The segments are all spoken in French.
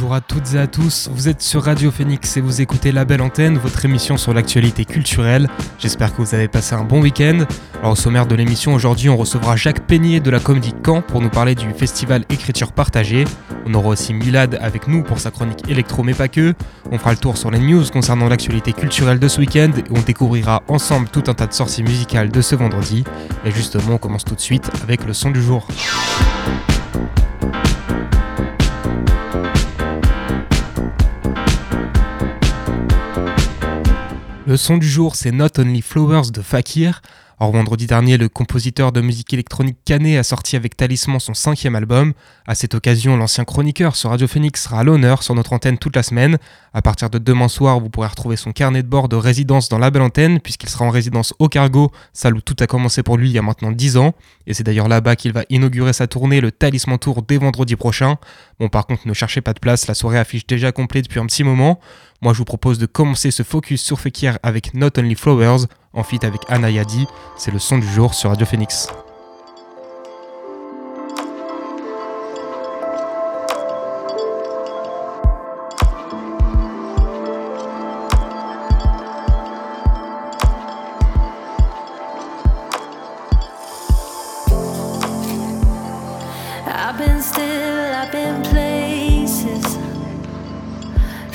Bonjour à toutes et à tous, vous êtes sur Radio Phoenix et vous écoutez La Belle Antenne, votre émission sur l'actualité culturelle. J'espère que vous avez passé un bon week-end. Alors au sommaire de l'émission aujourd'hui, on recevra Jacques Peignet de la Comédie Caen pour nous parler du festival Écriture Partagée. On aura aussi Milad avec nous pour sa chronique électro mais pas que. On fera le tour sur les news concernant l'actualité culturelle de ce week-end et on découvrira ensemble tout un tas de sorties musicales de ce vendredi. Et justement, on commence tout de suite avec le son du jour. Le son du jour, c'est Not Only Flowers de Fakir. Or, vendredi dernier, le compositeur de musique électronique Canet a sorti avec Talisman son cinquième album. À cette occasion, l'ancien chroniqueur sur Radio Phoenix sera à l'honneur sur notre antenne toute la semaine. À partir de demain soir, vous pourrez retrouver son carnet de bord de résidence dans la belle antenne, puisqu'il sera en résidence au Cargo, salle où tout a commencé pour lui il y a maintenant 10 ans. Et c'est d'ailleurs là-bas qu'il va inaugurer sa tournée, le Talisman Tour, dès vendredi prochain. Bon, par contre, ne cherchez pas de place, la soirée affiche déjà complète depuis un petit moment. Moi, je vous propose de commencer ce focus sur Fekir avec Not Only Flowers, en feat avec Anayadi. C'est le son du jour sur Radio Phoenix.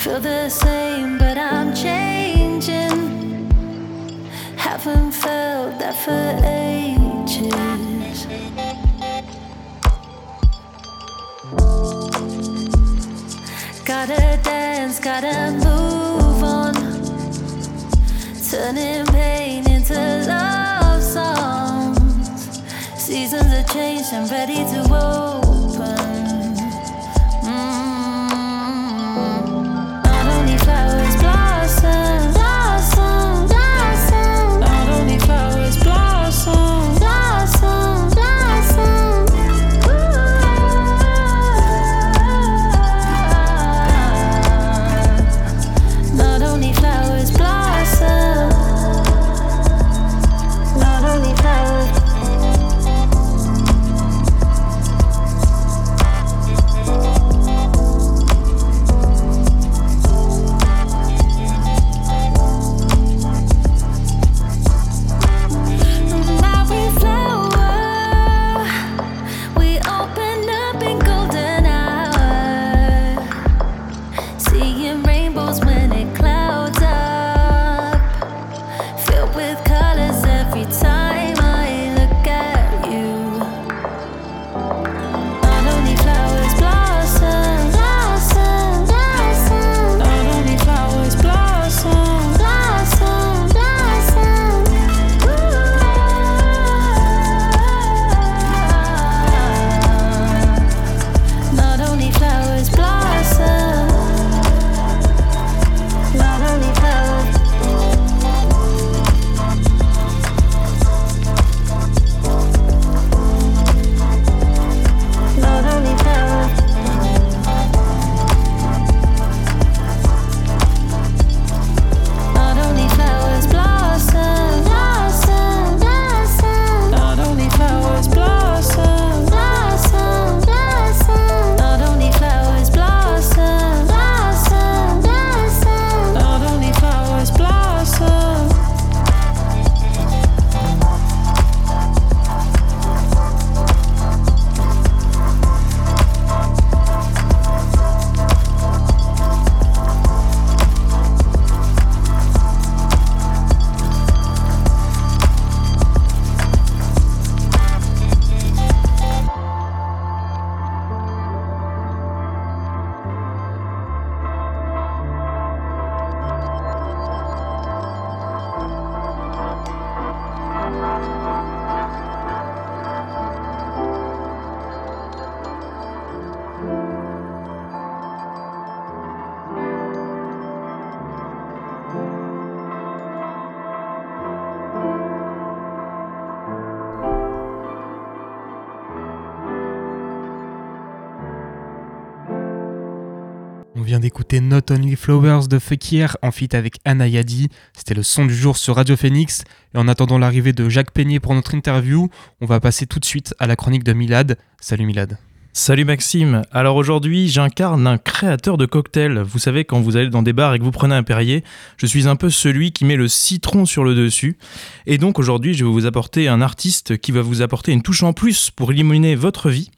Feel the same, but I'm changing. Haven't felt that for ages. Gotta dance, gotta move on. Turning pain into love songs. Seasons are changed, I'm ready to open. Flowers de Fekir en feat avec Anayadi. C'était le son du jour sur Radio Phoenix. Et en attendant l'arrivée de Jacques Peignet pour notre interview, on va passer tout de suite à la chronique de Milad. Salut Milad. Salut Maxime. Alors aujourd'hui, j'incarne un créateur de cocktails. Vous savez, quand vous allez dans des bars et que vous prenez un Perrier, je suis un peu celui qui met le citron sur le dessus. Et donc aujourd'hui, je vais vous apporter un artiste qui va vous apporter une touche en plus pour illuminer votre vie.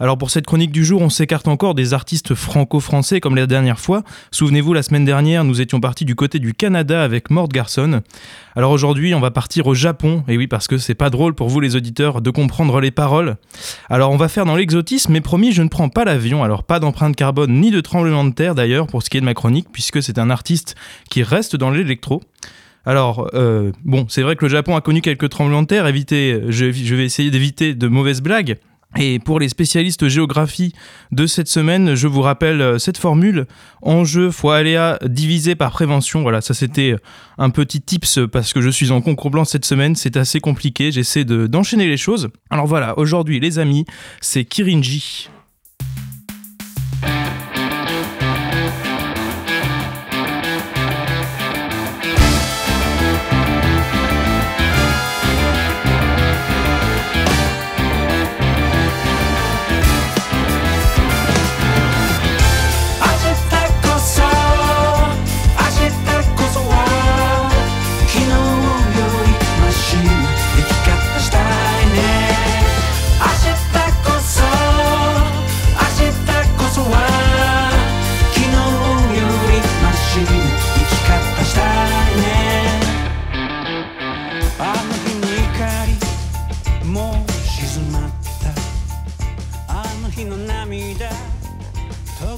Alors pour cette chronique du jour, on s'écarte encore des artistes franco-français comme la dernière fois. Souvenez-vous, la semaine dernière, nous étions partis du côté du Canada avec Mort Garson. Alors aujourd'hui, on va partir au Japon. Et oui, parce que c'est pas drôle pour vous les auditeurs de comprendre les paroles. Alors on va faire dans l'exotisme, mais promis, je ne prends pas l'avion. Alors pas d'empreinte carbone ni de tremblement de terre d'ailleurs pour ce qui est de ma chronique, puisque c'est un artiste qui reste dans l'électro. Alors, euh, bon, c'est vrai que le Japon a connu quelques tremblements de terre. Évitez, je, je vais essayer d'éviter de mauvaises blagues. Et pour les spécialistes géographie de cette semaine, je vous rappelle euh, cette formule enjeu fois aléa divisé par prévention. Voilà, ça c'était un petit tips parce que je suis en concours blanc cette semaine, c'est assez compliqué, j'essaie de- d'enchaîner les choses. Alors voilà, aujourd'hui les amis, c'est Kirinji.「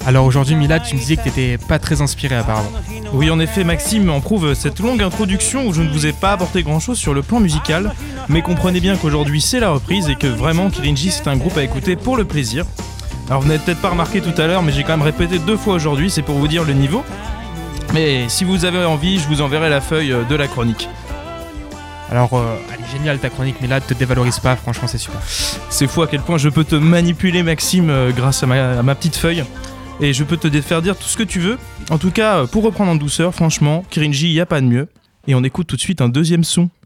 Alors aujourd'hui Milad, tu me disais que t'étais pas très inspiré apparemment. Oui, en effet, Maxime en prouve cette longue introduction où je ne vous ai pas apporté grand chose sur le plan musical, mais comprenez bien qu'aujourd'hui c'est la reprise et que vraiment Kirinji c'est un groupe à écouter pour le plaisir. Alors vous n'avez peut-être pas remarqué tout à l'heure, mais j'ai quand même répété deux fois aujourd'hui, c'est pour vous dire le niveau. Mais si vous avez envie, je vous enverrai la feuille euh, de la chronique. Alors, euh, elle est géniale ta chronique Milad, te dévalorise pas, franchement c'est super. C'est fou à quel point je peux te manipuler, Maxime, euh, grâce à ma, à ma petite feuille. Et je peux te faire dire tout ce que tu veux. En tout cas, pour reprendre en douceur, franchement, Kirinji, y a pas de mieux. Et on écoute tout de suite un deuxième son.「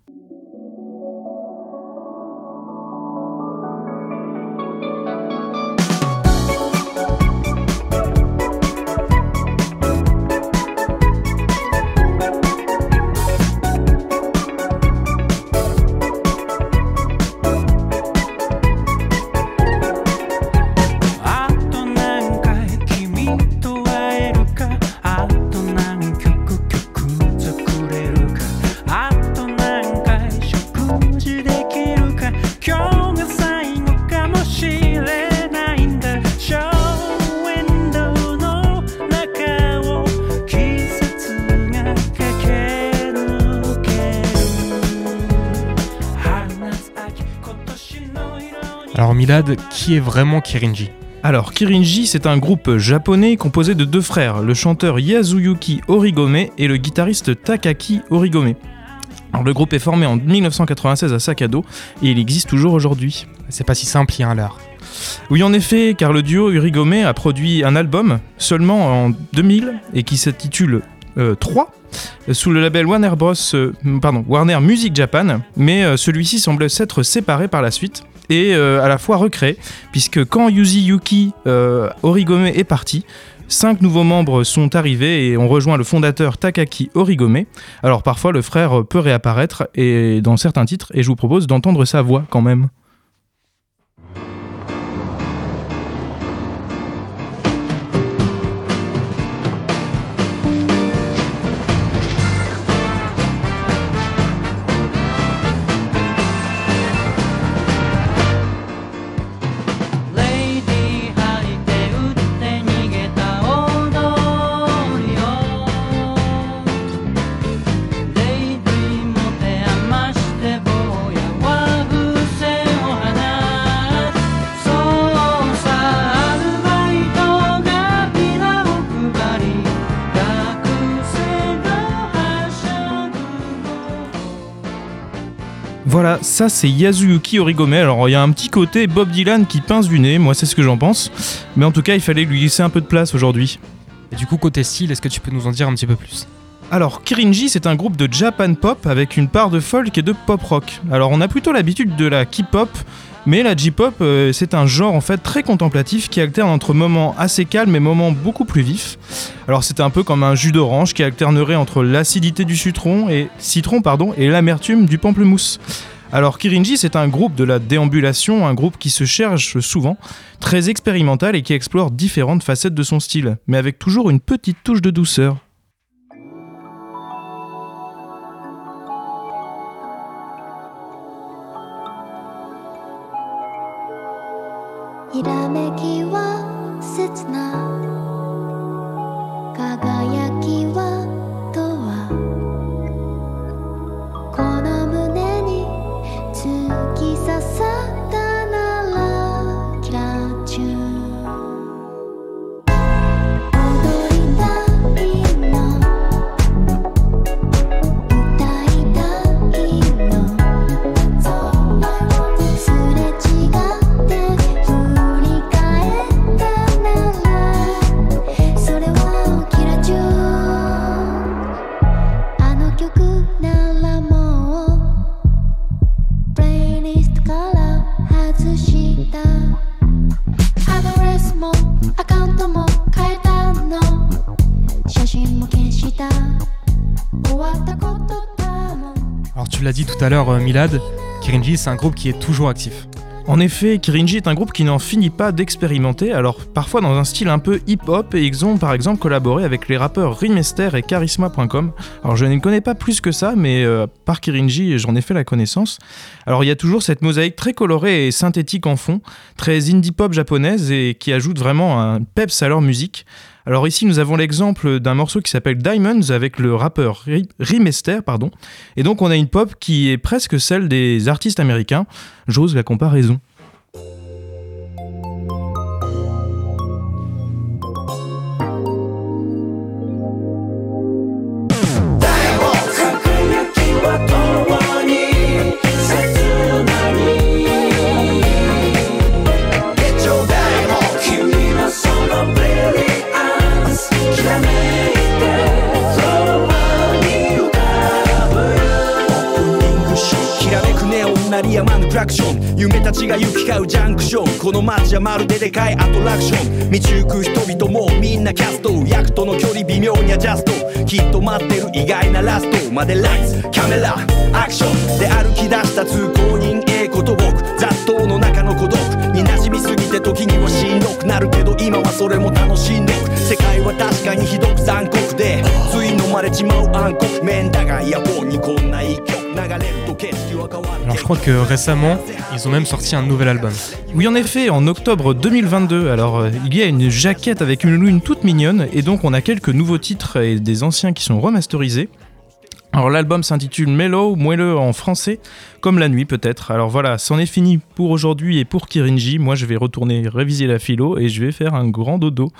vraiment Kirinji Alors, Kirinji, c'est un groupe japonais composé de deux frères, le chanteur Yasuyuki Origome et le guitariste Takaki Origome. Alors, le groupe est formé en 1996 à Sakado et il existe toujours aujourd'hui. C'est pas si simple, il y a un leurre. Oui, en effet, car le duo Urigome a produit un album seulement en 2000 et qui s'intitule euh, 3 sous le label Warner Bros. euh, pardon, Warner Music Japan, mais euh, celui-ci semble s'être séparé par la suite et euh, à la fois recréé, puisque quand Yuzi Yuki euh, Origome est parti, Cinq nouveaux membres sont arrivés et ont rejoint le fondateur Takaki Origome. Alors parfois le frère peut réapparaître et dans certains titres et je vous propose d'entendre sa voix quand même. Voilà, ça c'est Yasuyuki Origome. Alors il y a un petit côté Bob Dylan qui pince du nez, moi c'est ce que j'en pense. Mais en tout cas, il fallait lui laisser un peu de place aujourd'hui. Et du coup, côté style, est-ce que tu peux nous en dire un petit peu plus? Alors, Kirinji, c'est un groupe de Japan pop avec une part de folk et de pop rock. Alors, on a plutôt l'habitude de la K-pop, mais la J-pop, euh, c'est un genre en fait très contemplatif qui alterne entre moments assez calmes et moments beaucoup plus vifs. Alors, c'est un peu comme un jus d'orange qui alternerait entre l'acidité du citron et et l'amertume du pamplemousse. Alors Kirinji, c'est un groupe de la déambulation, un groupe qui se cherche souvent, très expérimental et qui explore différentes facettes de son style, mais avec toujours une petite touche de douceur. ひらめきを tout à l'heure, euh, Milad, Kirinji, c'est un groupe qui est toujours actif. En effet, Kirinji est un groupe qui n'en finit pas d'expérimenter, alors parfois dans un style un peu hip-hop, et ils ont par exemple collaboré avec les rappeurs Rimester et Charisma.com. Alors je ne connais pas plus que ça, mais euh, par Kirinji, j'en ai fait la connaissance. Alors il y a toujours cette mosaïque très colorée et synthétique en fond, très indie-pop japonaise, et qui ajoute vraiment un peps à leur musique. Alors ici, nous avons l'exemple d'un morceau qui s'appelle Diamonds avec le rappeur Ri- Rimester, pardon. Et donc on a une pop qui est presque celle des artistes américains. J'ose la comparaison. 街はまるででかいアトラクション。道行く人々もみんなキャスト。役との距離微妙にアジャスト。きっと待ってる意外なラスト。までライツカメラアクション。で歩き出した通行人 A こと僕。雑踏の中の孤独。に馴染みすぎて時にはしんどくなるけど今はそれも楽しんでく世界は確かにひどく残酷で。つい飲まれちまう暗黒。面だがイヤホンにこんな一曲。Alors je crois que récemment, ils ont même sorti un nouvel album. Oui en effet, en octobre 2022, alors euh, il y a une jaquette avec une lune toute mignonne, et donc on a quelques nouveaux titres et des anciens qui sont remasterisés. Alors l'album s'intitule Mellow, moelleux en français, comme la nuit peut-être. Alors voilà, c'en est fini pour aujourd'hui et pour Kirinji. Moi je vais retourner réviser la philo et je vais faire un grand dodo.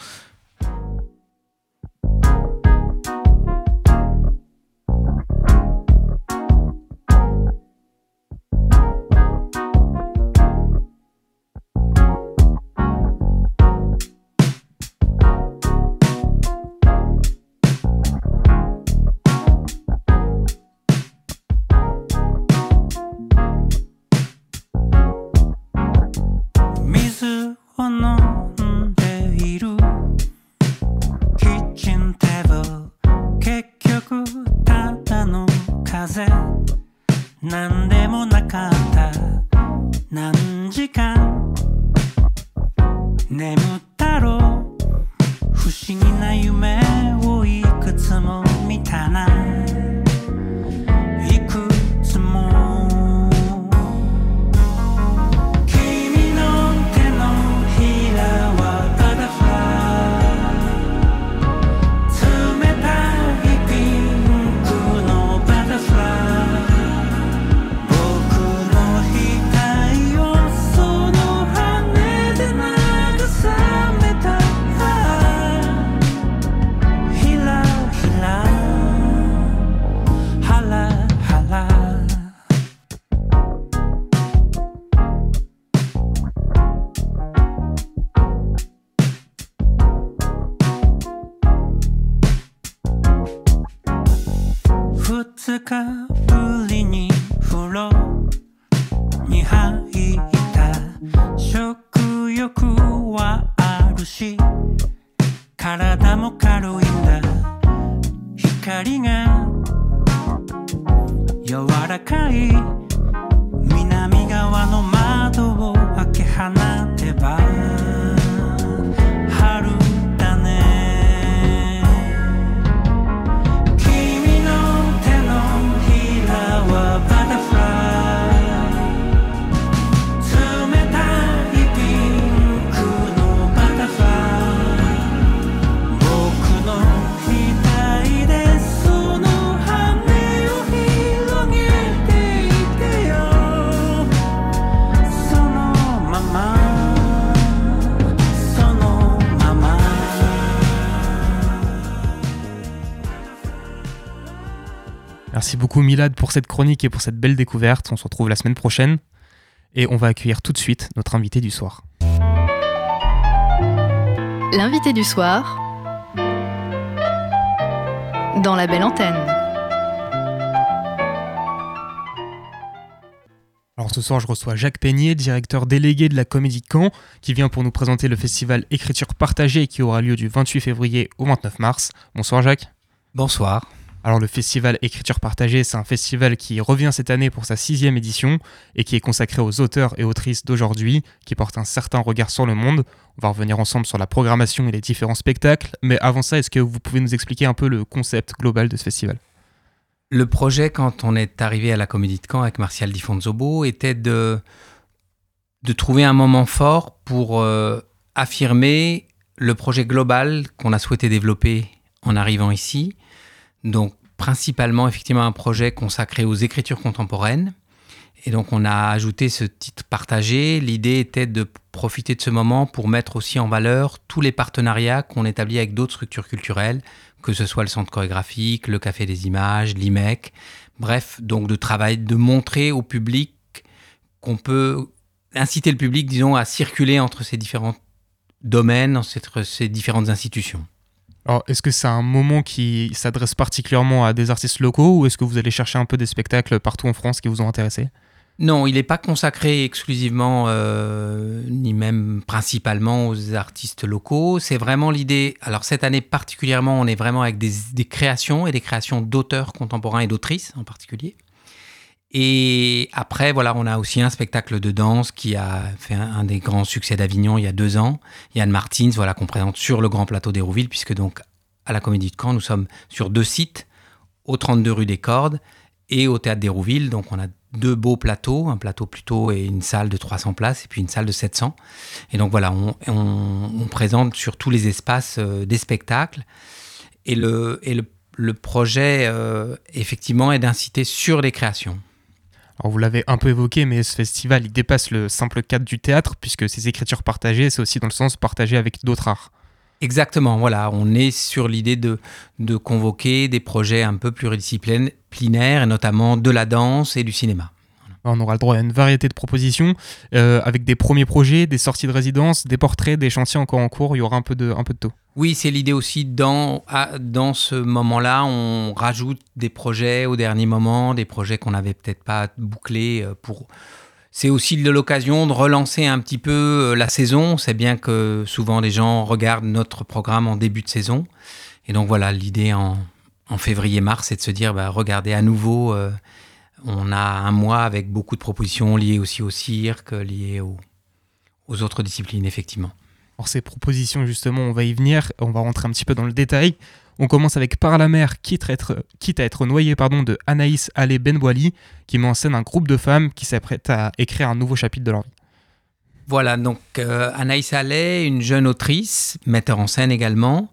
Milad pour cette chronique et pour cette belle découverte. On se retrouve la semaine prochaine et on va accueillir tout de suite notre invité du soir. L'invité du soir dans la belle antenne. Alors ce soir, je reçois Jacques Peignet, directeur délégué de la Comédie Caen, qui vient pour nous présenter le festival Écriture partagée qui aura lieu du 28 février au 29 mars. Bonsoir Jacques. Bonsoir. Alors le festival Écriture partagée, c'est un festival qui revient cette année pour sa sixième édition et qui est consacré aux auteurs et autrices d'aujourd'hui, qui portent un certain regard sur le monde. On va revenir ensemble sur la programmation et les différents spectacles, mais avant ça, est-ce que vous pouvez nous expliquer un peu le concept global de ce festival? Le projet, quand on est arrivé à la Comédie de Caen avec Martial Di Fonzobo, était de, trouver un moment fort pour euh, affirmer le projet global qu'on a souhaité développer en arrivant ici. Donc, principalement, effectivement, un projet consacré aux écritures contemporaines. Et donc, on a ajouté ce titre partagé. L'idée était de profiter de ce moment pour mettre aussi en valeur tous les partenariats qu'on établit avec d'autres structures culturelles, que ce soit le centre chorégraphique, le Café des Images, l'IMEC. Bref, donc de travail, de montrer au public qu'on peut inciter le public, disons, à circuler entre ces différents domaines, entre ces différentes institutions. Alors, est-ce que c'est un moment qui s'adresse particulièrement à des artistes locaux ou est-ce que vous allez chercher un peu des spectacles partout en France qui vous ont intéressé? Non, il n'est pas consacré exclusivement, euh, ni même principalement aux artistes locaux. C'est vraiment l'idée. Alors, cette année particulièrement, on est vraiment avec des, des créations et des créations d'auteurs contemporains et d'autrices en particulier. Et après, voilà, on a aussi un spectacle de danse qui a fait un, des grands succès d'Avignon il y a deux ans. Yann Martins, voilà, qu'on présente sur le grand plateau d'Hérouville, puisque donc à la Comédie de Caen, nous sommes sur deux sites, au 32 rue des Cordes et au Théâtre d'Hérouville. Donc on a deux beaux plateaux, un plateau plutôt et une salle de 300 places et puis une salle de 700. Et donc voilà, on présente sur tous les espaces euh, des spectacles. Et le, et le, le projet, euh, effectivement, est d'inciter sur les créations. Vous l'avez un peu évoqué, mais ce festival, dépasse le simple cadre du théâtre puisque ces écritures partagées, c'est aussi dans le sens partagé avec d'autres arts. Exactement, voilà, on est sur l'idée de, de convoquer des projets un peu pluridisciplinaires, et notamment de la danse et du cinéma. On aura le droit à une variété de propositions euh, avec des premiers projets, des sorties de résidence, des portraits, des chantiers encore en cours. Il y aura un peu de, un peu de tout. Oui, c'est l'idée aussi, dans, dans ce moment-là, on rajoute des projets au dernier moment, des projets qu'on n'avait peut-être pas bouclés euh, pour... C'est aussi de l'occasion de relancer un petit peu euh, la saison. C'est bien que souvent les gens regardent notre programme en début de saison. Et donc voilà, l'idée en, février-mars, c'est de se dire, bah, regardez à nouveau, on a un mois avec beaucoup de propositions liées aussi au cirque, liées au- aux autres disciplines, effectivement. Alors ces propositions, justement, on va y venir. On va rentrer un petit peu dans le détail. On commence avec Par la mer, quitte à être, quitte à être noyé pardon, de Anaïs Allé Benboili, qui met en scène un groupe de femmes qui s'apprêtent à écrire un nouveau chapitre de leur vie. Voilà, donc euh, Anaïs Allais, une jeune autrice, metteur en scène également,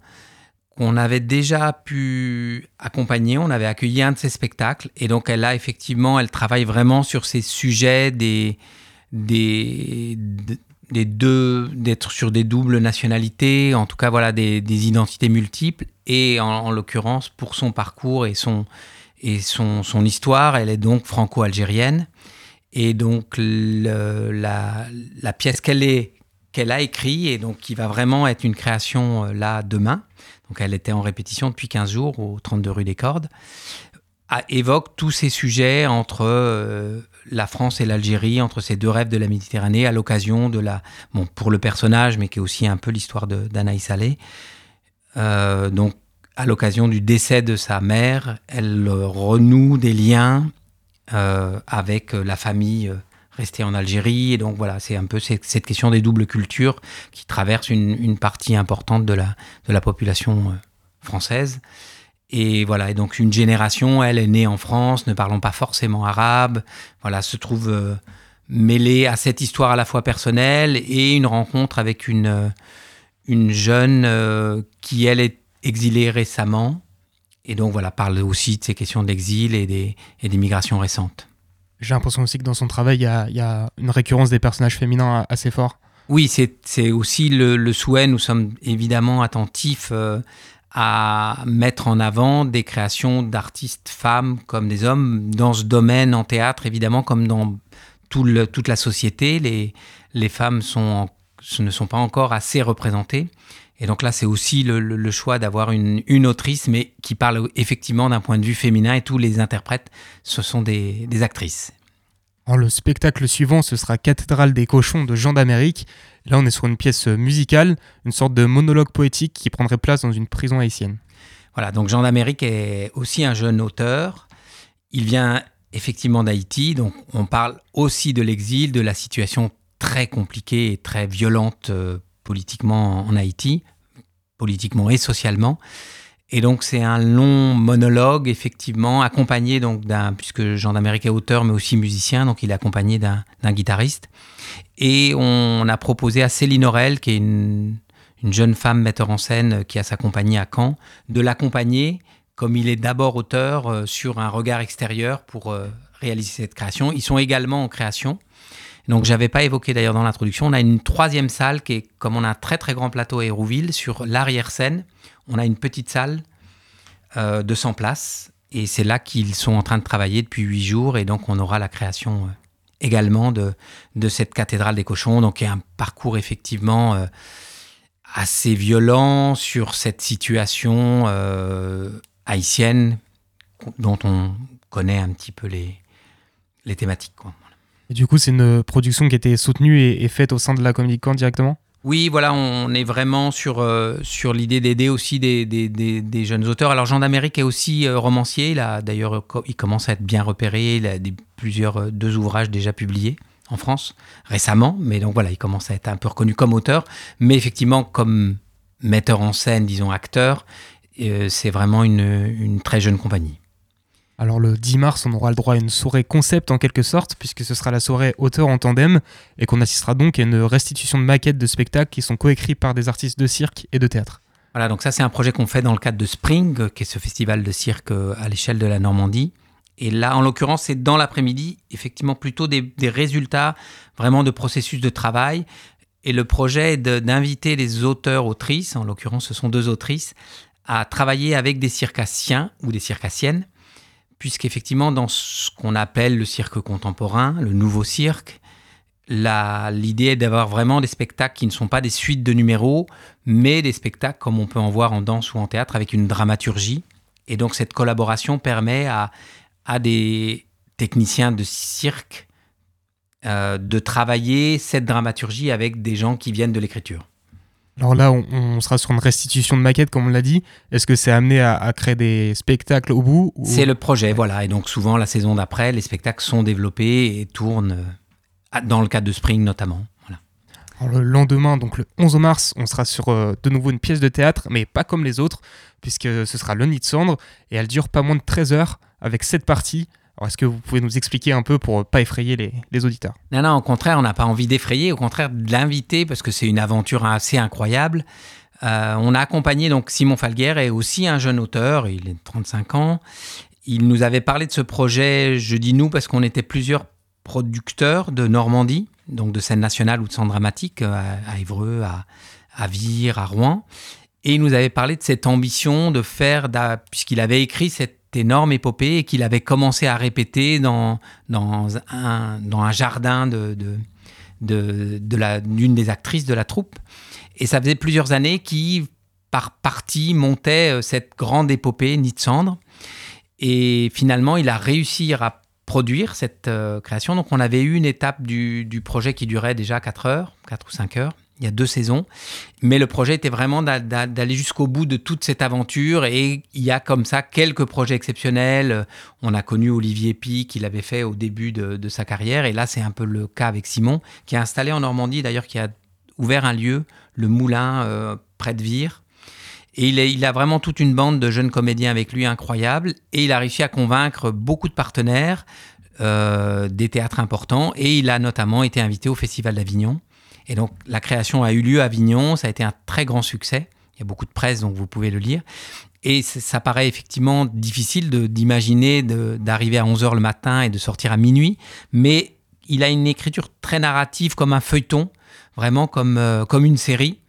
qu'on avait déjà pu accompagner, on avait accueilli un de ses spectacles, et donc elle a effectivement, elle travaille vraiment sur ces sujets des, des, deux, d'être sur des doubles nationalités, en tout cas voilà, des, identités multiples, et en, en l'occurrence, pour son parcours et son, et son, son histoire, elle est donc franco-algérienne. Et donc, la, la pièce qu'elle a écrite, et donc qui va vraiment être une création euh, là demain. Donc, elle était en répétition depuis 15 jours au 32 rue des Cordes. évoque tous ces sujets entre euh, la France et l'Algérie, entre ces deux rêves de la Méditerranée, à l'occasion de la. Bon, pour le personnage, mais qui est aussi un peu l'histoire d'Anaïs Saleh. Euh, donc, à l'occasion du décès de sa mère, elle euh, renoue des liens avec la famille restée en Algérie. Et donc, voilà, c'est un peu cette, question des doubles cultures qui traverse une, partie importante de la, de la population euh, française. Et voilà, et donc une génération, elle est née en France, ne parlant pas forcément arabe, voilà, se trouve euh, mêlée à cette histoire à la fois personnelle et une rencontre avec une, euh, une jeune qui, elle, est exilée récemment. Et donc voilà, parle aussi de ces questions d'exil et des, et des migrations récentes. J'ai l'impression aussi que dans son travail, il y a, une récurrence des personnages féminins assez fort. Oui, c'est aussi le, souhait. Nous sommes évidemment attentifs euh, à mettre en avant des créations d'artistes femmes comme des hommes dans ce domaine en théâtre, évidemment, comme dans tout toute la société. Les, les femmes ne sont pas encore assez représentées. Et donc là, c'est aussi le, le- le choix d'avoir une, une autrice, mais qui parle effectivement d'un point de vue féminin, et tous les interprètes, ce sont des, des actrices. Alors, le spectacle suivant, ce sera Cathédrale des cochons de Jean d'Amérique. Là, on est sur une pièce musicale, une sorte de monologue poétique qui prendrait place dans une prison haïtienne. Voilà, donc Jean d'Amérique est aussi un jeune auteur. Il vient effectivement d'Haïti, donc on parle aussi de l'exil, de la situation très compliquée et très violente euh, politiquement en Haïti, politiquement et socialement. Et donc c'est un long monologue effectivement accompagné donc d'un puisque Jean d'Amérique est auteur mais aussi musicien donc il est accompagné d'un guitariste et on a proposé à Céline Aurel qui est une, une jeune femme metteur en scène qui a sa compagnie à Caen de l'accompagner comme il est d'abord auteur euh, sur un regard extérieur pour euh, réaliser cette création. Ils sont également en création. Donc j'avais pas évoqué d'ailleurs dans l'introduction, on a une troisième salle qui est comme on a un très très grand plateau à Hérouville sur l'arrière-scène, on a une petite salle euh, de 100 places. Et c'est là qu'ils sont en train de travailler depuis huit jours. Et donc on aura la création euh, également de, cette cathédrale des cochons, donc il y a un parcours effectivement euh, assez violent sur cette situation haïtienne dont on connaît un petit peu les, thématiques. Du coup, c'est une production qui été soutenue et, faite au sein de la Comédie Camp directement? Oui, voilà, on est vraiment sur, euh, sur l'idée d'aider aussi des, des, jeunes auteurs. Alors Jean d'Amérique est aussi euh, romancier, d'ailleurs euh, il commence à être bien repéré, il a plusieurs euh, deux ouvrages déjà publiés en France récemment, mais donc voilà, il commence à être un peu reconnu comme auteur, mais effectivement comme metteur en scène, disons acteur, c'est vraiment une, une très jeune compagnie. Alors le 10 mars, on aura le droit à une soirée concept en quelque sorte, puisque ce sera la soirée auteur en tandem, et qu'on assistera donc à une restitution de maquettes de spectacles qui sont coécrits par des artistes de cirque et de théâtre. Voilà, donc ça c'est un projet qu'on fait dans le cadre de Spring, euh, qui est ce festival de cirque euh, à l'échelle de la Normandie. Et là, en l'occurrence, c'est dans l'après-midi, effectivement plutôt des, résultats vraiment de processus de travail. Et le projet est d'inviter les auteurs, autrices, en l'occurrence ce sont deux autrices, à travailler avec des circassiens ou des circassiennes, puisqu'effectivement dans ce qu'on appelle le cirque contemporain, le nouveau cirque, l'idée est d'avoir vraiment des spectacles qui ne sont pas des suites de numéros, mais des spectacles comme on peut en voir en danse ou en théâtre avec une dramaturgie. Et donc cette collaboration permet à, à des techniciens de cirque euh, de travailler cette dramaturgie avec des gens qui viennent de l'écriture. Alors là, on, on sera sur une restitution de maquettes, comme on l'a dit. Est-ce que c'est amené à, à créer des spectacles au bout ou- C'est le projet, voilà. Et donc souvent la saison d'après, les spectacles sont développés et tournent euh, dans le cadre de Spring notamment. Voilà. Alors, le lendemain, donc le 11 mars, on sera sur euh, de nouveau une pièce de théâtre, mais pas comme les autres, puisque ce sera Le Nid de Cendre, et elle dure pas moins de 13 heures, avec 7 parties. Alors est-ce que vous pouvez nous expliquer un peu pour euh, pas effrayer les, auditeurs? Non, non, au contraire, on n'a pas envie d'effrayer, au contraire de l'inviter parce que c'est une aventure assez incroyable. Euh, on a accompagné donc Simon Falguer est aussi un jeune auteur, il est de 35 ans. Il nous avait parlé de ce projet, je dis nous parce qu'on était plusieurs producteurs de Normandie, donc de scène nationale ou de scène dramatique, euh, à, Évreux, à, Vire, à Rouen. Et il nous avait parlé de cette ambition de faire, puisqu'il avait écrit cette énorme épopée et qu'il avait commencé à répéter dans, dans, un, dans un jardin de, de, de, la- d'une des actrices de la troupe. Et ça faisait plusieurs années qu'il, par partie, montait euh, cette grande épopée Nid de cendre. Et finalement, il a réussi à produire cette euh, création. Donc, on avait eu une étape du, du projet qui durait déjà 4 heures, 4 ou 5 heures. Il y a deux saisons. Mais le projet était vraiment d'a- d'a- d'aller jusqu'au bout de toute cette aventure. Et il y a comme ça quelques projets exceptionnels. On a connu Olivier Pi, qui l'avait fait au début de, sa carrière. Et là, c'est un peu le cas avec Simon, qui est installé en Normandie, d'ailleurs, qui a ouvert un lieu, le Moulin, euh, près de Vire. Et il a vraiment toute une bande de jeunes comédiens avec lui incroyable. Et il a réussi à convaincre beaucoup de partenaires, euh, des théâtres importants. Et il a notamment été invité au Festival d'Avignon. Et donc la création a eu lieu à Avignon. Ça a été un très grand succès. Il y a beaucoup de presse, donc vous pouvez le lire. Et ça paraît effectivement difficile d'imaginer d'arriver à 11h le matin et de sortir à minuit. Mais il a une écriture très narrative, comme un feuilleton, vraiment comme, euh, comme une série.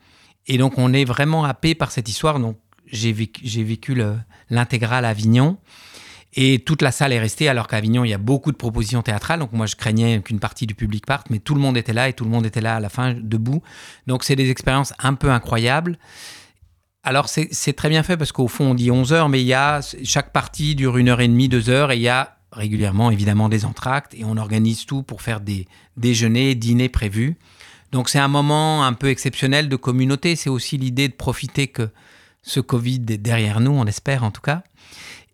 Et donc, on est vraiment happé par cette histoire. Donc, j'ai vécu, vécu le- l'intégrale à Avignon. Et toute la salle est restée, alors qu'à Avignon, il y a beaucoup de propositions théâtrales. Donc, moi, je craignais qu'une partie du public parte, mais tout le monde était là et tout le monde était là à la fin, debout. Donc, c'est des expériences un peu incroyables. Alors, c'est très bien fait parce qu'au fond, on dit 11 heures, mais il y a, chaque partie dure une heure et demie, deux heures, et il y a régulièrement, évidemment, des entractes, et on organise tout pour faire des déjeuners, dîners prévus. Donc c'est un moment un peu exceptionnel de communauté. C'est aussi l'idée de profiter que ce Covid est derrière nous, on espère en tout cas.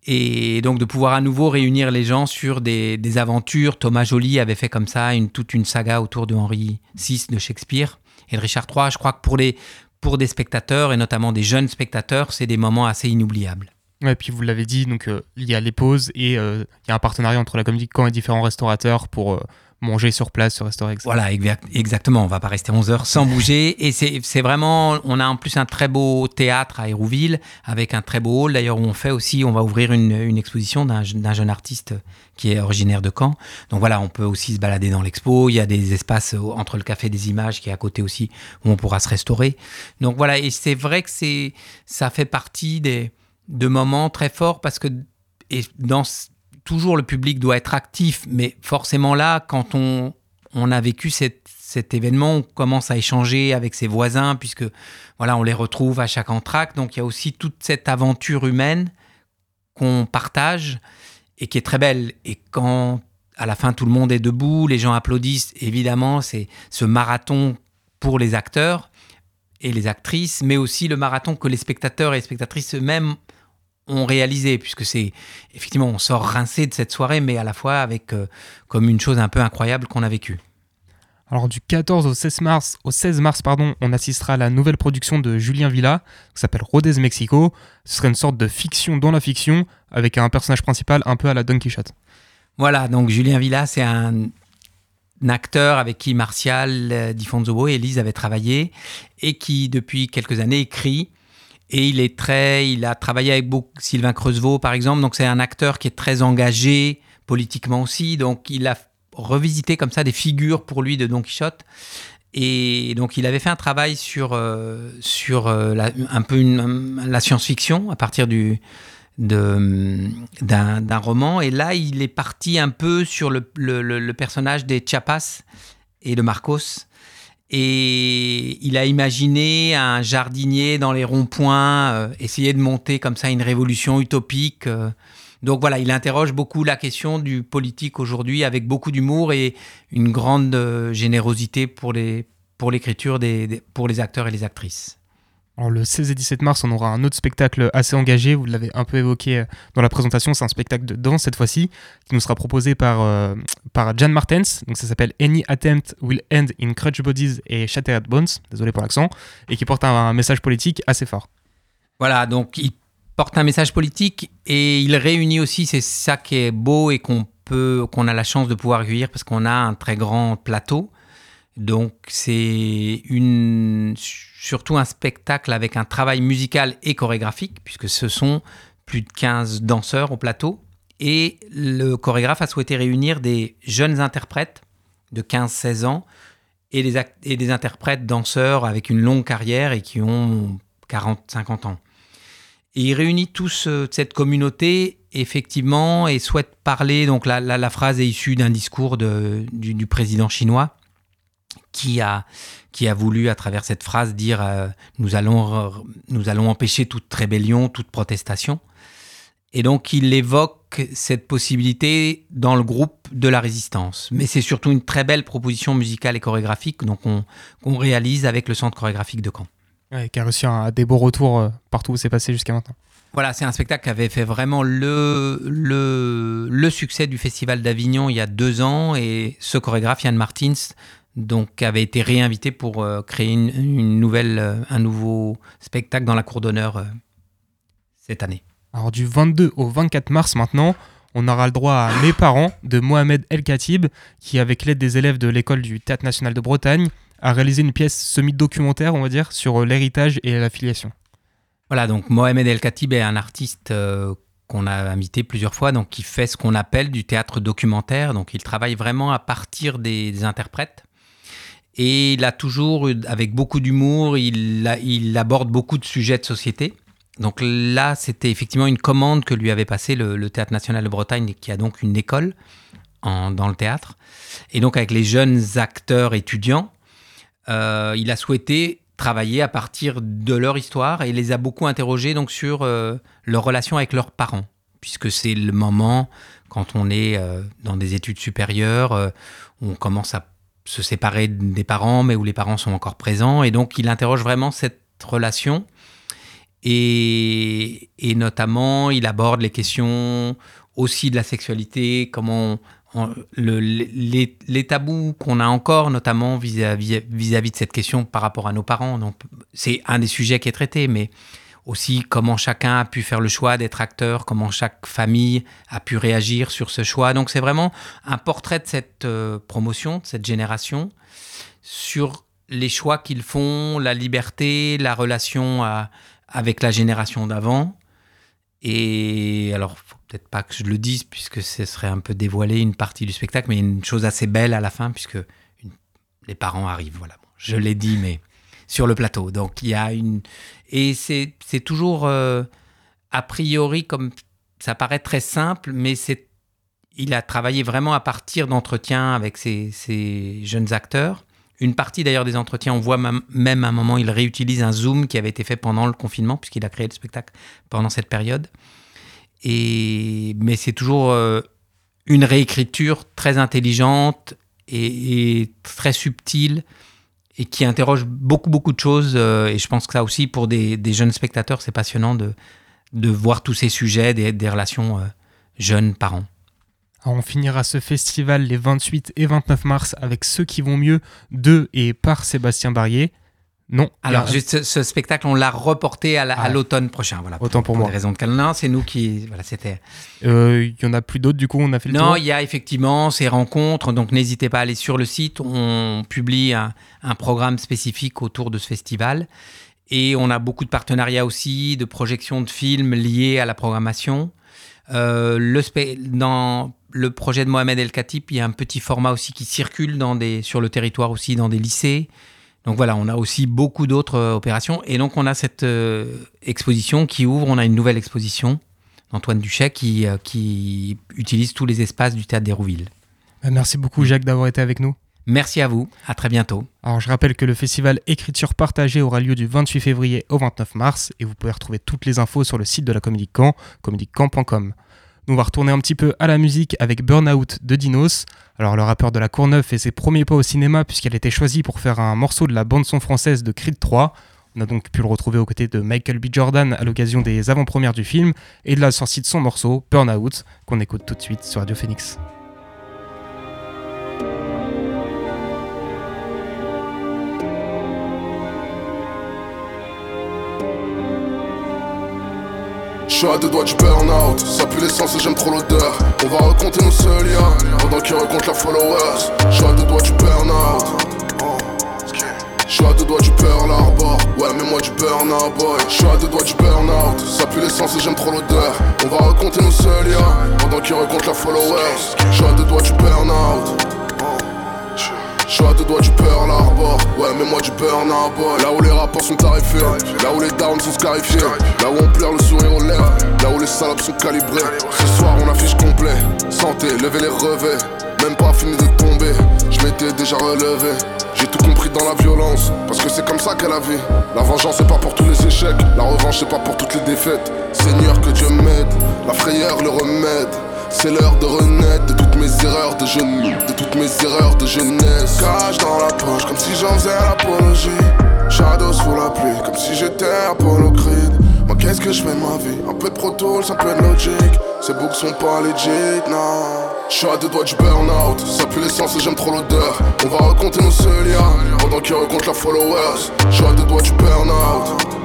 Et donc de pouvoir à nouveau réunir les gens sur des, aventures. Thomas Joly avait fait comme ça une, toute une saga autour de Henri VI de Shakespeare et de Richard III. Je crois que pour, les, pour des spectateurs, et notamment des jeunes spectateurs, c'est des moments assez inoubliables. Ouais, puis vous l'avez dit, donc euh, il y a les pauses et euh, il y a un partenariat entre la Comédie Caen et différents restaurateurs pour euh, manger sur place, se restaurer. Voilà, exact- exactement. On va pas rester 11 heures sans bouger. Et c'est vraiment, on a en plus un très beau théâtre à Hérouville avec un très beau hall. D'ailleurs, on fait aussi, on va ouvrir une, exposition d'un je- d'un jeune artiste qui est originaire de Caen. Donc voilà, on peut aussi se balader dans l'expo. Il y a des espaces entre le Café des Images qui est à côté aussi où on pourra se restaurer. Donc voilà, et c'est vrai que c'est, ça fait partie des, de moments très forts parce que et dans toujours le public doit être actif, mais forcément là, quand on, on a vécu cet événement, on commence à échanger avec ses voisins, puisque voilà, on les retrouve à chaque entracte. Donc il y a aussi toute cette aventure humaine qu'on partage et qui est très belle. Et quand à la fin tout le monde est debout, les gens applaudissent, évidemment, c'est ce marathon pour les acteurs et les actrices, mais aussi le marathon que les spectateurs et les spectatrices eux-mêmes ont réalisé, puisque c'est effectivement, on sort rincé de cette soirée, mais à la fois avec euh, comme une chose un peu incroyable qu'on a vécue. Alors du 14 au 16 mars, au 16 mars pardon, on assistera à la nouvelle production de Julien Villa, qui s'appelle Rodez Mexico. Ce serait une sorte de fiction dans la fiction, avec un personnage principal un peu à la Don Quichotte. Voilà, donc Julien Villa, c'est un, un acteur avec qui Martial euh, Di Fonzobo et Elise avaient travaillé et qui, depuis quelques années, écrit. Et il est très, il a travaillé avec beaucoup, Sylvain Creusevaux, par exemple. Donc c'est un acteur qui est très engagé politiquement aussi. Donc il a revisité comme ça des figures pour lui de Don Quichotte. Et donc il avait fait un travail sur, euh, sur euh, un peu la science-fiction à partir du, d'un roman. Et là, il est parti un peu sur le- le- le personnage des Chiapas et de Marcos. Et il a imaginé un jardinier dans les ronds-points, euh, essayer de monter comme ça une révolution utopique. euh. Donc voilà, il interroge beaucoup la question du politique aujourd'hui avec beaucoup d'humour et une grande euh, générosité pour pour l'écriture des, des- pour les acteurs et les actrices. Le 16 et 17 mars, on aura un autre spectacle assez engagé, vous l'avez un peu évoqué euh, dans la présentation, c'est un spectacle de danse cette fois-ci, qui nous sera proposé par, euh, par Jan Martens, donc ça s'appelle Any Attempt Will End in Crutch Bodies et Shattered Bones, désolé pour l'accent, et qui porte un, message politique assez fort. Voilà, donc il porte un message politique et il réunit aussi, c'est ça qui est beau et qu'on peut, qu'on a la chance de pouvoir accueillir parce qu'on a un très grand plateau. Donc c'est une, surtout un spectacle avec un travail musical et chorégraphique puisque ce sont plus de 15 danseurs au plateau. Et le chorégraphe a souhaité réunir des jeunes interprètes de 15-16 ans et des, interprètes danseurs avec une longue carrière et qui ont 40-50 ans. Et il réunit tous euh, cette communauté, effectivement, et souhaite parler. Donc, la, phrase est issue d'un discours du président chinois qui a, qui a voulu, à travers cette phrase, dire euh, nous, allons, nous allons empêcher toute rébellion, toute protestation. Et donc, il évoque cette possibilité dans le groupe de la résistance. Mais c'est surtout une très belle proposition musicale et chorégraphique qu'on réalise avec le centre chorégraphique de Caen. Ouais, qui a un, des beaux retours euh, partout où c'est passé jusqu'à maintenant. Voilà, c'est un spectacle qui avait fait vraiment le, le, le succès du Festival d'Avignon il y a deux ans. Et ce chorégraphe, Yann Martins, donc, avait été réinvité pour euh, créer une, une nouvelle, euh, un nouveau spectacle dans la cour d'honneur euh, cette année. Alors du 22 au 24 mars maintenant, on aura le droit à Mes parents de Mohamed El Khatib, qui avec l'aide des élèves de l'école du Théâtre National de Bretagne, a réalisé une pièce semi-documentaire, on va dire, sur l'héritage et la filiation. Voilà, donc Mohamed El Khatib est un artiste qu'on a invité plusieurs fois, donc qui fait ce qu'on appelle du théâtre documentaire. Donc il travaille vraiment à partir des, des interprètes. Et il a toujours, avec beaucoup d'humour, il, aborde beaucoup de sujets de société. Donc là, c'était effectivement une commande que lui avait passée le, Théâtre National de Bretagne, qui a donc une école dans le théâtre. Et donc avec les jeunes acteurs étudiants, euh, il a souhaité travailler à partir de leur histoire et les a beaucoup interrogés donc sur euh, leur relation avec leurs parents, puisque c'est le moment quand on est euh, dans des études supérieures, on commence à se séparer des parents, mais où les parents sont encore présents, et donc il interroge vraiment cette relation. Et, notamment, il aborde les questions aussi de la sexualité, comment les, tabous qu'on a encore, notamment vis-à-vis vis-à-vis de cette question par rapport à nos parents. Donc, c'est un des sujets qui est traité, mais aussi comment chacun a pu faire le choix d'être acteur, comment chaque famille a pu réagir sur ce choix. Donc, c'est vraiment un portrait de cette euh, promotion, de cette génération, sur les choix qu'ils font, la liberté, la relation avec la génération d'avant. Et alors, faut peut-être pas que je le dise, puisque ce serait un peu dévoiler une partie du spectacle, mais une chose assez belle à la fin, puisque les parents arrivent. Voilà, je l'ai dit, mais sur le plateau. Donc, il y a une. Et c'est toujours, euh, a priori, comme ça paraît très simple, mais c'est. Il a travaillé vraiment à partir d'entretiens avec ces jeunes acteurs. Une partie d'ailleurs des entretiens, on voit même à un moment, il réutilise un Zoom qui avait été fait pendant le confinement, puisqu'il a créé le spectacle pendant cette période. Et, mais c'est toujours euh, une réécriture très intelligente et très subtile et qui interroge beaucoup, beaucoup de choses. euh, et je pense que ça aussi, pour des, jeunes spectateurs, c'est passionnant de, de voir tous ces sujets, des, des relations euh, jeunes-parents. Alors, on finira ce festival les 28 et 29 mars avec Ceux qui vont mieux de et par Sébastien Barrier. Non, Alors, juste ce, ce spectacle, on l'a reporté à la- à Ah. l'automne prochain. Voilà, Autant pour des moi. raisons de calendrier, c'est nous qui. Voilà, c'était. euh, il y en a plus d'autres, du coup, on a fait le Non, il y a effectivement ces rencontres, donc n'hésitez pas à aller sur le site. On publie un, un programme spécifique autour de ce festival. Et on a beaucoup de partenariats aussi, de projections de films liés à la programmation. Euh, le dans le projet de Mohamed El Khatib, il y a un petit format aussi qui circule dans des, sur le territoire aussi, dans des lycées. Donc voilà, on a aussi beaucoup d'autres euh, opérations. Et donc on a cette euh, exposition qui ouvre, on a une nouvelle exposition d'Antoine Duchet qui, euh, qui utilise tous les espaces du théâtre d'Hérouville. Euh, Merci beaucoup, Jacques, d'avoir été avec nous. Merci à vous, à très bientôt. Alors, je rappelle que le festival Écriture partagée aura lieu du 28 février au 29 mars et vous pouvez retrouver toutes les infos sur le site de la Comédie Caen, comédiecamp.com. Nous, on va retourner un petit peu à la musique avec Burnout de Dinos. Alors, le rappeur de la Courneuve fait ses premiers pas au cinéma puisqu'elle été choisie pour faire un morceau de la bande-son française de Creed 3. On a donc pu le retrouver aux côtés de Michael B. Jordan à l'occasion des avant-premières du film et de la sortie de son morceau Burnout qu'on écoute tout de suite sur Radio Phoenix. Je suis à deux doigts du burn-out, ça pue l'essence et j'aime trop l'odeur. On va raconter nos seuls liens, pendant qu'ils racontent leurs followers. Je suis à deux doigts du burn-out. Je suis à deux doigts du Pearl Harbor, ouais mais moi du burn-out boy. Je suis à deux doigts du burn-out, ça pue l'essence et j'aime trop l'odeur. On va raconter nos seuls liens, pendant qu'ils racontent leurs followers. Je suis à deux doigts du burn-out je suis à deux doigts du Pearl Harbor, ouais mais moi du burn-out boy Là où les rapports sont tarifés, là où les downs sont scarifiés. Là où on pleure le sourire aux lèvres, là où les salopes sont calibrées. Ce soir on affiche complet, santé, levez les revers Même pas fini de tomber, je m'étais déjà relevé. J'ai tout compris dans la violence, parce que c'est comme ça qu'elle a vu. La vengeance c'est pas pour tous les échecs, la revanche c'est pas pour toutes les défaites. Seigneur que Dieu m'aide, la frayeur le remède. C'est l'heure de renaître de toutes mes erreurs de jeunesse, de toutes mes erreurs de jeunesse. Cache dans la poche comme si j'en faisais l'apologie. Shadow sous la pluie comme si j'étais Apollo Creed. Moi qu'est-ce que je fais de ma vie? Un peu de Pro Tools, un peu de Logic. Ces books sont pas legit, non. Je suis à deux doigts du burn-out, ça pue l'essence et j'aime trop l'odeur. On va raconter nos seuls liens, pendant qu'ils racontent leurs followers. Je suis à deux doigts du burn-out.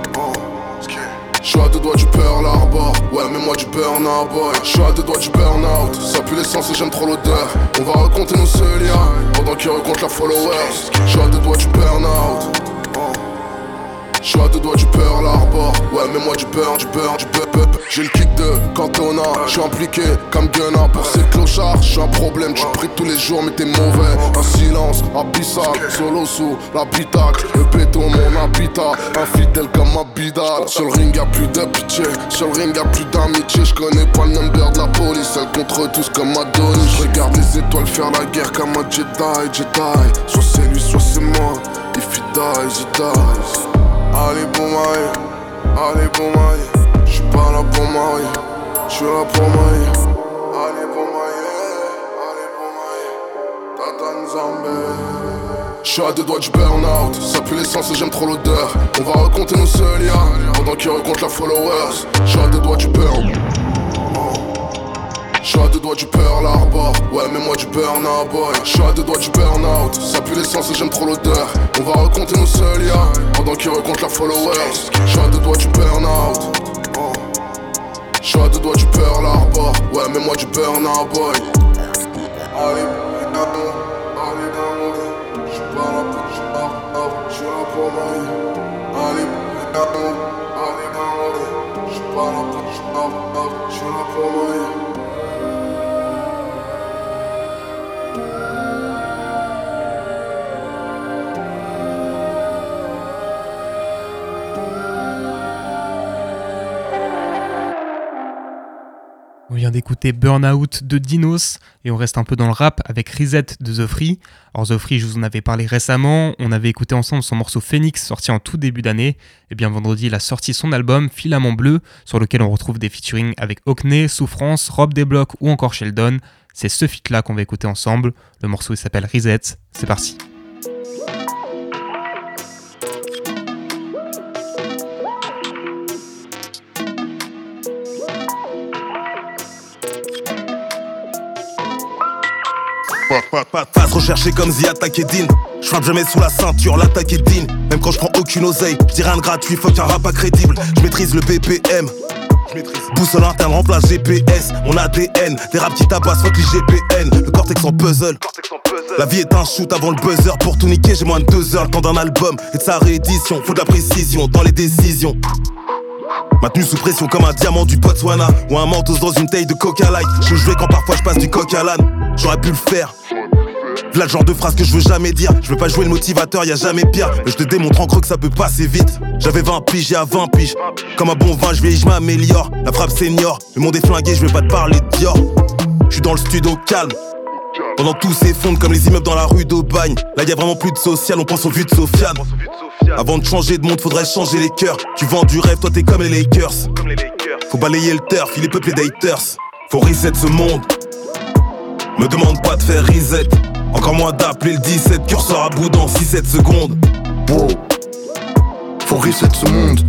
Je suis à deux doigts du Pearl Harbor. Ouais mais moi du burn-out boy Je suis à deux doigts du burn-out Ça pue l'essence et j'aime trop l'odeur. On va raconter nos seuls liens Pendant qu'ils racontent leurs followers. Je suis à deux doigts du burn-out je suis à deux doigts du Pearl Harbor Ouais mais moi du burn, du burn, du burn. J'ai le kick de Cantona. Je suis impliqué comme Gunna Pour ces clochards, je suis un problème Tu pries tous les jours mais t'es mauvais. Un silence abyssal Solo sous l'habitacle. Le béton mon habitat. Infidèle comme ma bidale Sur le ring y'a plus de pitié. Sur le ring y'a plus d'amitié. Je connais pas le number de la police. Elle contre tous comme Adonis. Je regarde les étoiles faire la guerre comme un Jedi, Jedi. Soit c'est lui, soit c'est moi. If he dies, he dies Allez bon mari, allez bon mari J'suis pas là pour mari, j'suis là pour mari Allez bon mari, allez bon mari Tatan Zambé J'suis à deux doigts du burn-out, ça pue l'essence et j'aime trop l'odeur. On va raconter nos seuls pendant qu'ils racontent leurs followers J'suis à deux doigts du burn J'suis à deux doigts du Pearl Harbor Ouais mais moi du burn-out boy J'suis à deux doigts du burn-out Ça pue l'essence et j'aime trop l'odeur. On va raconter nos seuls liens Pendant qu'ils racontent leurs followers. J'suis à deux doigts du burn-out J'suis à deux doigts du Pearl Harbor Ouais mais moi du burn-out boy. Allez, allez, On vient d'écouter Burnout de Dinos et on reste un peu dans le rap avec Reset de The Free. Alors The Free, je vous en avais parlé récemment, on avait écouté ensemble son morceau Phoenix sorti en tout début d'année. Et bien vendredi, il a sorti son album Filament Bleu sur lequel on retrouve des featuring avec Hockney, Souffrance, Rob Desblocs ou encore Sheldon. C'est ce feat là qu'on va écouter ensemble. Le morceau il s'appelle Reset. C'est parti. Trop chercher comme The Attack et. Je frappe jamais sous la ceinture, l'attaque est digne. Même quand je prends aucune oseille, je rien de gratuit, faut qu'un rap pas crédible. Je maîtrise le BPM. Boussole interne remplace GPS, mon ADN, des raps qui tabassent, fuck GPN, le cortex en puzzle. La vie est un shoot avant le buzzer, pour tout niquer j'ai moins de deux heures, le temps d'un album et de sa réédition, faut de la précision dans les décisions. Maintenu sous pression comme un diamant du Botswana Ou un mentos dans une taille de coca light Je jouais quand parfois je passe du coq à l'âne J'aurais pu le faire Là le genre de phrase que je veux jamais dire Je veux pas jouer le motivateur, y a jamais pire Mais je te démontre en creux que ça peut passer vite J'avais 20 piges, j'ai à 20 piges Comme un bon vin, je vieillis, je m'améliore La frappe senior, le monde est flingué, je vais pas te parler de Dior Je suis dans le studio calme pendant tout s'effondre comme les immeubles dans la rue d'Aubagne Là y a vraiment plus de social, on pense aux vues de Sofiane avant de changer de monde, faudrait changer les cœurs. Tu vends du rêve, toi t'es comme les Lakers. Faut balayer le turf, il est peuplé d'haters. Faut reset ce monde. Me demande pas de faire reset. Encore moins d'appeler le 17, curseur à bout dans 6-7 secondes. Wow. Faut reset ce monde.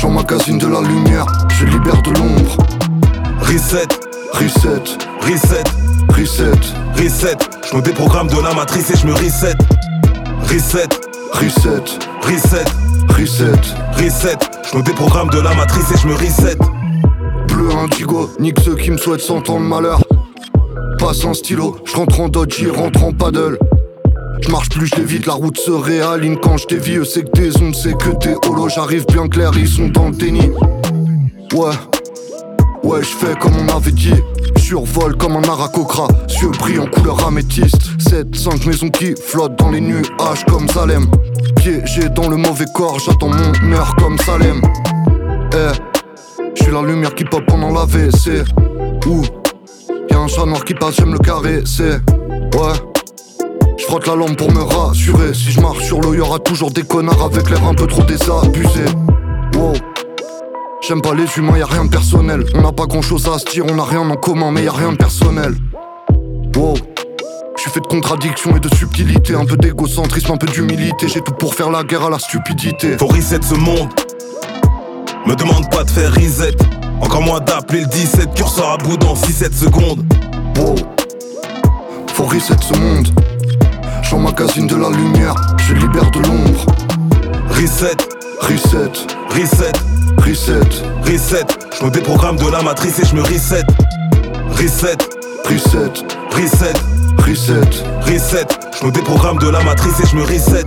J'emmagasine de la lumière, je libère de l'ombre. Reset, Reset, reset, reset, reset. Je me déprogramme de la matrice et je me reset. Reset, reset, reset, reset. reset. Je me déprogramme de la matrice et je me reset. Bleu indigo, nique ceux qui me souhaitent de malheur. Passe stylo, je rentre en dodge, rentre en paddle. Je marche plus, je vite, la route se réaligne quand je dévie. Eux, c'est que des ondes, c'est que des holos. J'arrive bien clair, ils sont dans le déni. Ouais, ouais, je fais comme on avait dit. Survole comme un aracocra, cieux brillent en couleur améthyste. 7, 5 maisons qui flottent dans les nuages comme Salem. Piégé dans le mauvais corps, j'attends mon heure comme Salem. Eh, je suis la lumière qui pop pendant la WC. Ouh, y'a un chat noir qui passe, j'aime le caresser. Ouais. Je frotte la lampe pour me rassurer. Si je marche sur l'eau, y aura toujours des connards avec l'air un peu trop désabusé. Wow. J'aime pas les humains, y a rien de personnel. On n'a pas grand chose à se dire, on a rien en commun, mais y a rien de personnel. Wow. Je suis fait de contradictions et de subtilité, un peu d'égocentrisme, un peu d'humilité. J'ai tout pour faire la guerre à la stupidité. Faut reset ce monde. Me demande pas de faire reset. Encore moins d'appeler le 17, curseur à bout dans 6-7 secondes. Wow. Faut reset ce monde. J'emmagasine de la lumière, je libère de l'ombre. Reset, Reset, reset, reset, reset. Je me déprogramme de la matrice et je me reset. Reset, reset, reset, reset. reset. Je me déprogramme de la matrice et je me reset.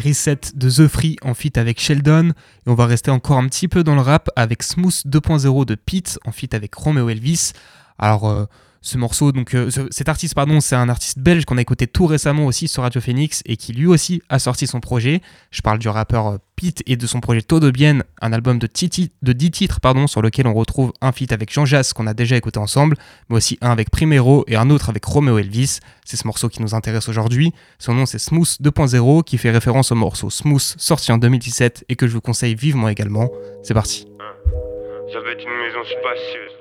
Reset de The Free en feat avec Sheldon. Et on va rester encore un petit peu dans le rap avec Smooth 2.0 de Pete en feat avec Romeo Elvis. Alors, euh, ce morceau, donc euh, ce- cet artiste, pardon, c'est un artiste belge qu'on a écouté tout récemment aussi sur Radio Phoenix et qui lui aussi a sorti son projet. Je parle du rappeur euh, Pete et de son projet Todo Bien, un album de 10 titres pardon, sur lequel on retrouve un feat avec Jean Jass qu'on a déjà écouté ensemble, mais aussi un avec Primero et un autre avec Romeo Elvis. C'est ce morceau qui nous intéresse aujourd'hui. Son nom c'est Smooth 2.0 qui fait référence au morceau Smooth sorti en 2017 et que je vous conseille vivement également. C'est parti. Ça va être une maison spacieuse.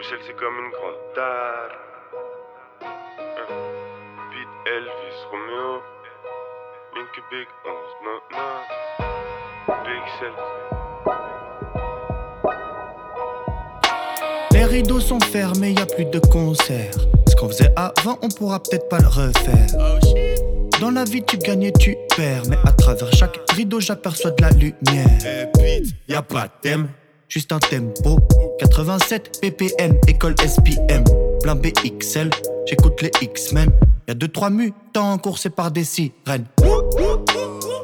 Bruxelles, c'est comme une grande. Hein. Pete, Elvis, Romeo. Link Big 11, 99. Big Cell. Les rideaux sont fermés, y a plus de concerts. Ce qu'on faisait avant, on pourra peut-être pas le refaire. Dans la vie, tu gagnes et tu perds. Mais à travers chaque rideau, j'aperçois de la lumière. Y a pas de thème. Juste un tempo. 87 ppm, école SPM. Plein BXL, j'écoute les X-Men. Y a 2-3 mutants coursés par des sirènes.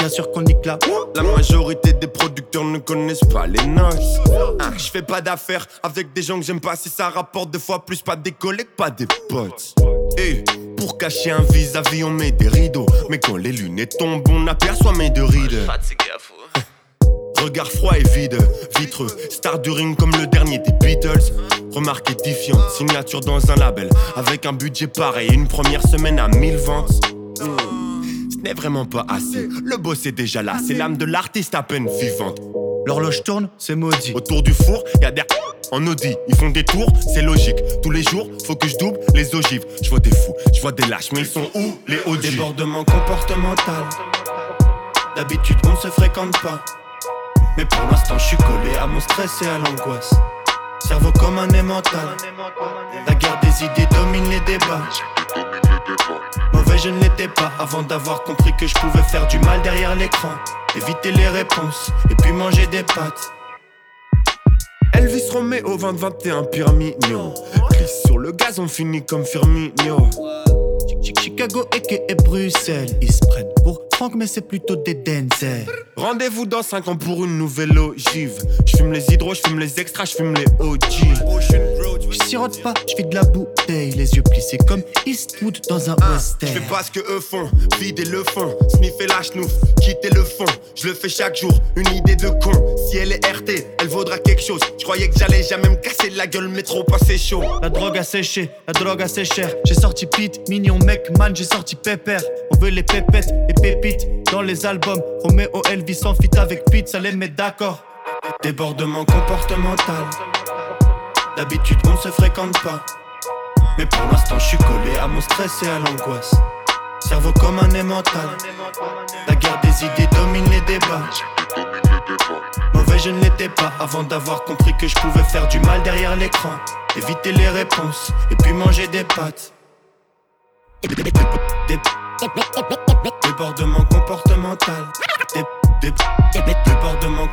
Bien sûr qu'on nique là. La majorité des producteurs ne connaissent pas les noces. Hein, je fais pas d'affaires avec des gens que j'aime pas si ça rapporte deux fois plus pas des collègues, pas des potes. Et pour cacher un vis-à-vis, on met des rideaux. Mais quand les lunettes tombent, on aperçoit mes deux rides. Regard froid et vide, vitreux, star du ring comme le dernier des Beatles. Remarque édifiante, signature dans un label, avec un budget pareil, une première semaine à 1000 ventes. Hmm, Ce n'est vraiment pas assez, le boss est déjà là, c'est l'âme de l'artiste à peine vivante. L'horloge tourne, c'est maudit. Autour du four, y a des en Audi, ils font des tours, c'est logique. Tous les jours, faut que je double les ogives. Je vois des fous, je vois des lâches, mais ils sont où les OG Débordement comportemental. D'habitude, on se fréquente pas. Mais pour l'instant, je suis collé à mon stress et à l'angoisse. Cerveau comme un mental. La guerre des idées domine les débats. Mauvais, je ne l'étais pas avant d'avoir compris que je pouvais faire du mal derrière l'écran. Éviter les réponses et puis manger des pâtes. Elvis Romeo 2021 Pyramidno Chris sur le gaz on finit comme Firmino Chicago et, et Bruxelles, ils se prennent pour Franck, mais c'est plutôt des Denzel. Rendez-vous dans 5 ans pour une nouvelle ogive. Je fume les hydros, je fume les extras, je fume les OG Je sirote pas, je de la bouteille, les yeux plissés comme Eastwood dans un Je western. fais pas ce que eux font, vider le fond, sniffer la chenouf, quitter le fond. Je le fais chaque jour, une idée de con. Si elle est RT, elle vaudra quelque chose. Je croyais que j'allais jamais me casser la gueule, mais trop passé chaud. La drogue a séché, la drogue assez chère. J'ai sorti Pete, mignon mec, man, j'ai sorti Pepper. On veut les pépettes, les pépites dans les albums. Romeo Elvis en fit avec Pete, ça les met d'accord. Débordement comportemental. D'habitude, on se fréquente pas. Mais pour l'instant, je suis collé à mon stress et à l'angoisse. Cerveau comme un mental. La guerre des idées domine les débats. Mauvais, je ne l'étais pas avant d'avoir compris que je pouvais faire du mal derrière l'écran. Éviter les réponses et puis manger des pâtes. Dé- dé- dé- Débordement comportemental. Dé- dé- Débordement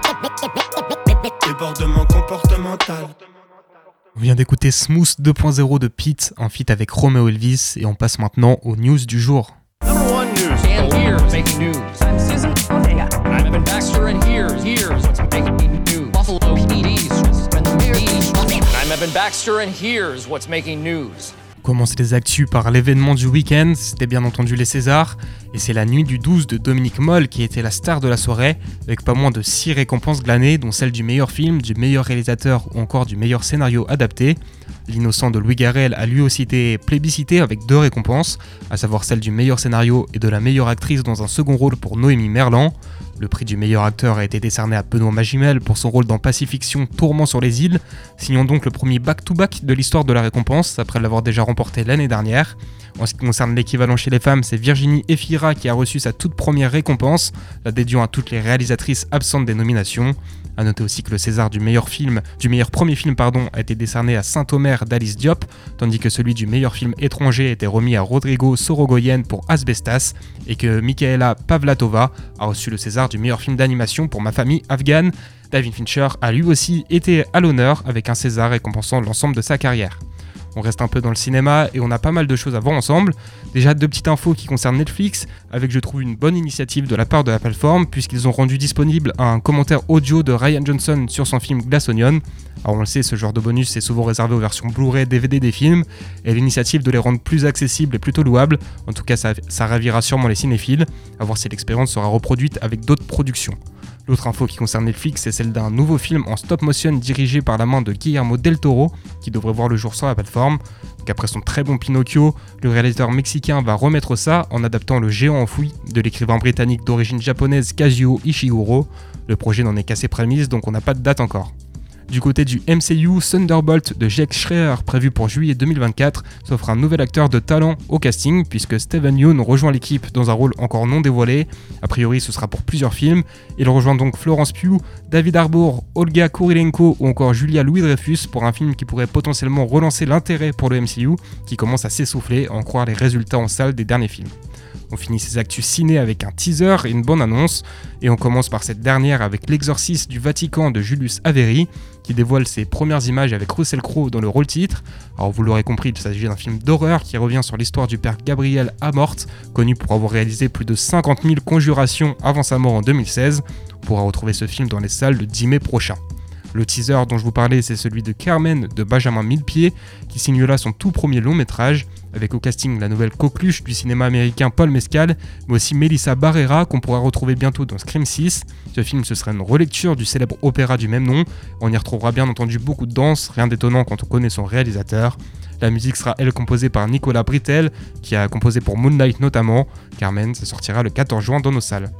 Débordement comportemental. On vient d'écouter Smooth 2.0 de Pete en feat avec Romeo Elvis et on passe maintenant aux news du jour. Commence les actus par l'événement du week-end, c'était bien entendu les Césars, et c'est la nuit du 12 de Dominique Moll qui était la star de la soirée, avec pas moins de 6 récompenses glanées, dont celle du meilleur film, du meilleur réalisateur ou encore du meilleur scénario adapté. L'innocent de Louis Garrel a lui aussi été plébiscité avec deux récompenses, à savoir celle du meilleur scénario et de la meilleure actrice dans un second rôle pour Noémie Merlan. Le prix du meilleur acteur a été décerné à Benoît Magimel pour son rôle dans Pacifiction Tourment sur les îles, signant donc le premier back-to-back de l'histoire de la récompense, après l'avoir déjà remporté l'année dernière. En ce qui concerne l'équivalent chez les femmes, c'est Virginie Efira qui a reçu sa toute première récompense, la dédiant à toutes les réalisatrices absentes des nominations. A noter aussi que le César du meilleur film, du meilleur premier film pardon, a été décerné à Saint-Omer d'Alice Diop, tandis que celui du meilleur film étranger était remis à Rodrigo Sorogoyen pour Asbestas, et que Michaela Pavlatova a reçu le César du meilleur film d'animation pour Ma famille afghane. David Fincher a lui aussi été à l'honneur avec un César récompensant l'ensemble de sa carrière. On reste un peu dans le cinéma et on a pas mal de choses à voir ensemble. Déjà deux petites infos qui concernent Netflix, avec je trouve une bonne initiative de la part de la plateforme, puisqu'ils ont rendu disponible un commentaire audio de Ryan Johnson sur son film Glass Onion. Alors on le sait, ce genre de bonus est souvent réservé aux versions Blu-ray, DVD des films, et l'initiative de les rendre plus accessibles est plutôt louable. En tout cas, ça, ça ravira sûrement les cinéphiles, à voir si l'expérience sera reproduite avec d'autres productions. L'autre info qui concerne Netflix, c'est celle d'un nouveau film en stop motion dirigé par la main de Guillermo del Toro, qui devrait voir le jour sur la plateforme. Donc après son très bon Pinocchio, le réalisateur mexicain va remettre ça en adaptant Le géant enfoui de l'écrivain britannique d'origine japonaise Kazuo Ishiguro. Le projet n'en est qu'à ses prémices, donc on n'a pas de date encore. Du côté du MCU, Thunderbolt de Jake Schreier, prévu pour juillet 2024, s'offre un nouvel acteur de talent au casting, puisque Steven Yeun rejoint l'équipe dans un rôle encore non dévoilé. A priori, ce sera pour plusieurs films. Il rejoint donc Florence Pugh, David Harbour, Olga Kurilenko ou encore Julia Louis-Dreyfus pour un film qui pourrait potentiellement relancer l'intérêt pour le MCU, qui commence à s'essouffler, à en croire les résultats en salle des derniers films. On finit ces actus ciné avec un teaser et une bonne annonce, et on commence par cette dernière avec l'exorcisme du Vatican de Julius Avery, qui dévoile ses premières images avec Russell Crowe dans le rôle titre. Alors vous l'aurez compris, il s'agit d'un film d'horreur qui revient sur l'histoire du père Gabriel Amort, connu pour avoir réalisé plus de 50 000 conjurations avant sa mort en 2016. On pourra retrouver ce film dans les salles le 10 mai prochain. Le teaser dont je vous parlais, c'est celui de Carmen de Benjamin Millepied, qui signe là son tout premier long métrage, avec au casting la nouvelle coqueluche du cinéma américain Paul Mescal, mais aussi Melissa Barrera, qu'on pourra retrouver bientôt dans Scream 6. Ce film, ce sera une relecture du célèbre opéra du même nom. On y retrouvera bien entendu beaucoup de danse, rien d'étonnant quand on connaît son réalisateur. La musique sera elle composée par Nicolas Brittel, qui a composé pour Moonlight notamment. Carmen, ça sortira le 14 juin dans nos salles.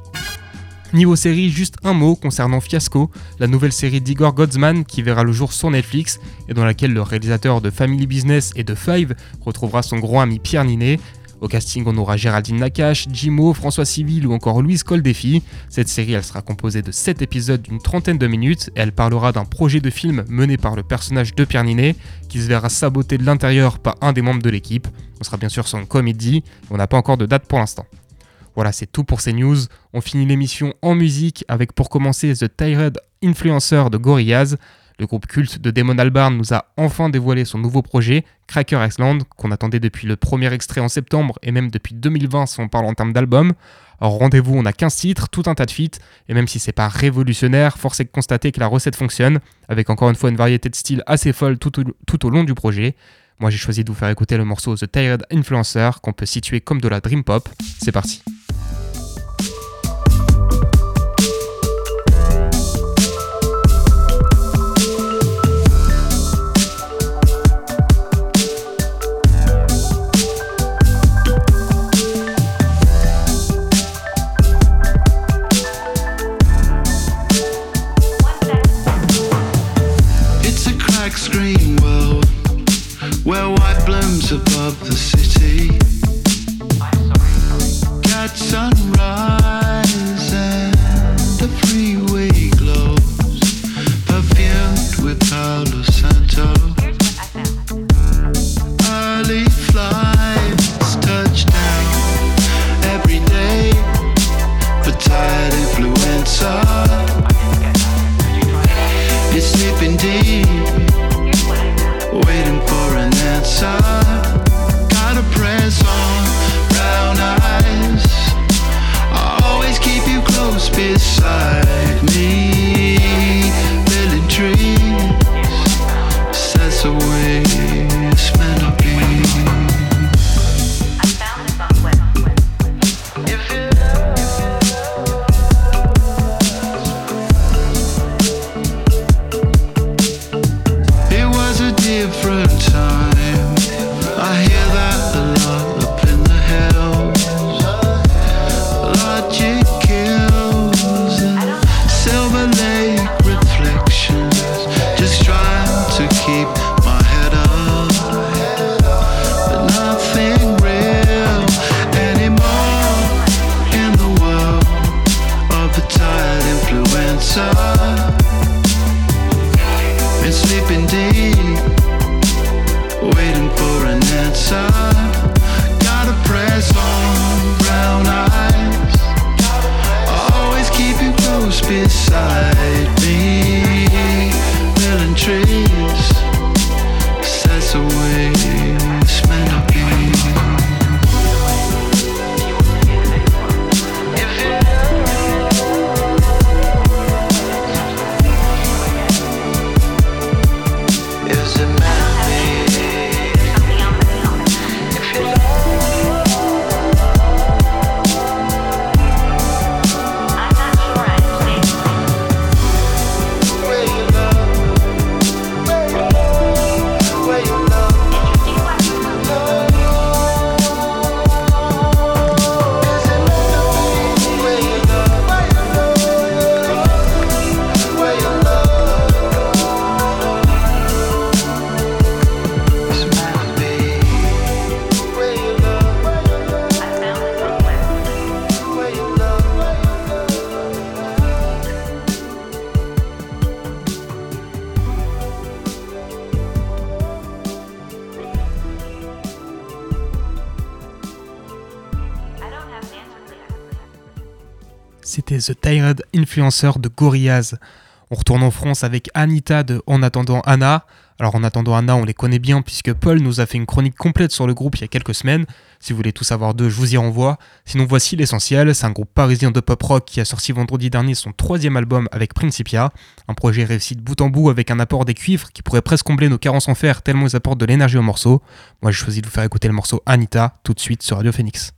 Niveau série, juste un mot concernant Fiasco, la nouvelle série d'Igor Godsman qui verra le jour sur Netflix et dans laquelle le réalisateur de Family Business et de Five retrouvera son grand ami Pierre Ninet. Au casting, on aura Géraldine Nakache, Jimo, François Civil ou encore Louise Coldefi. Cette série, elle sera composée de 7 épisodes d'une trentaine de minutes et elle parlera d'un projet de film mené par le personnage de Pierre Ninet qui se verra saboté de l'intérieur par un des membres de l'équipe. On sera bien sûr sur une comédie, on n'a pas encore de date pour l'instant. Voilà, c'est tout pour ces news. On finit l'émission en musique avec pour commencer The Tired Influencer de Gorillaz. Le groupe culte de Damon Albarn nous a enfin dévoilé son nouveau projet, Cracker Island, qu'on attendait depuis le premier extrait en septembre et même depuis 2020 si on parle en termes d'album. Rendez-vous, on a 15 titres, tout un tas de feats, et même si c'est pas révolutionnaire, force est de constater que la recette fonctionne, avec encore une fois une variété de styles assez folle tout au, tout au long du projet. Moi j'ai choisi de vous faire écouter le morceau The Tired Influencer, qu'on peut situer comme de la dream pop. C'est parti. Thank you Tired Influencer de Gorillaz. On retourne en France avec Anita de En attendant Anna. Alors en attendant Anna, on les connaît bien puisque Paul nous a fait une chronique complète sur le groupe il y a quelques semaines. Si vous voulez tout savoir d'eux, je vous y renvoie. Sinon voici l'essentiel, c'est un groupe parisien de pop rock qui a sorti vendredi dernier son troisième album avec Principia. Un projet réussi de bout en bout avec un apport des cuivres qui pourrait presque combler nos carences en fer tellement ils apportent de l'énergie au morceau. Moi j'ai choisi de vous faire écouter le morceau Anita tout de suite sur Radio Phoenix.